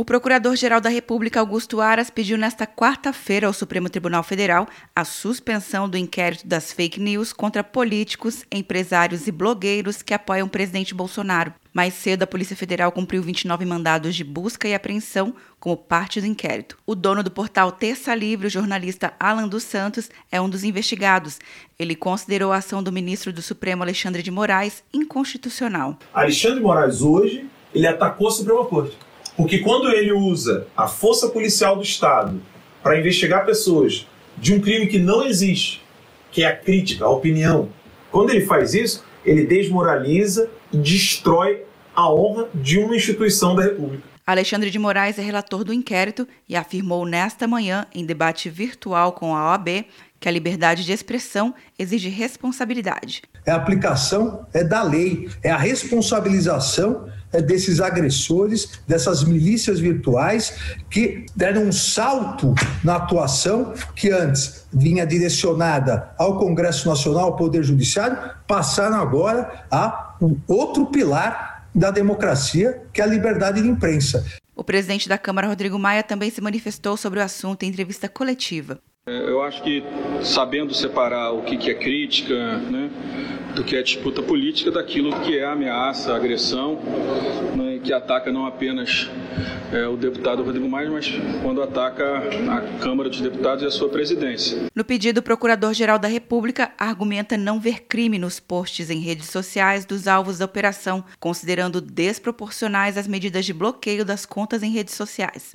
O Procurador-Geral da República, Augusto Aras, pediu nesta quarta-feira ao Supremo Tribunal Federal a suspensão do inquérito das fake news contra políticos, empresários e blogueiros que apoiam o presidente Bolsonaro. Mais cedo, a Polícia Federal cumpriu 29 mandados de busca e apreensão como parte do inquérito. O dono do portal Terça Livre, o jornalista Alan dos Santos, é um dos investigados. Ele considerou a ação do ministro do Supremo, Alexandre de Moraes, inconstitucional. Alexandre de Moraes, hoje, ele atacou a Suprema Corte. Porque quando ele usa a força policial do Estado para investigar pessoas de um crime que não existe, que é a crítica, a opinião, quando ele faz isso, ele desmoraliza e destrói a honra de uma instituição da República. Alexandre de Moraes é relator do inquérito e afirmou nesta manhã, em debate virtual com a OAB, que a liberdade de expressão exige responsabilidade. É a aplicação é da lei, é a responsabilização é desses agressores, dessas milícias virtuais que deram um salto na atuação que antes vinha direcionada ao Congresso Nacional, ao Poder Judiciário, passaram agora a um outro pilar da democracia, que é a liberdade de imprensa. O presidente da Câmara, Rodrigo Maia, também se manifestou sobre o assunto em entrevista coletiva. É, eu acho que sabendo separar o que é crítica, né, do que é disputa política, daquilo que é ameaça, agressão, né, que ataca não apenas é, o deputado Rodrigo Maia, mas quando ataca a Câmara dos Deputados e a sua presidência. No pedido, o Procurador-Geral da República argumenta não ver crime nos posts em redes sociais dos alvos da operação, considerando desproporcionais as medidas de bloqueio das contas em redes sociais.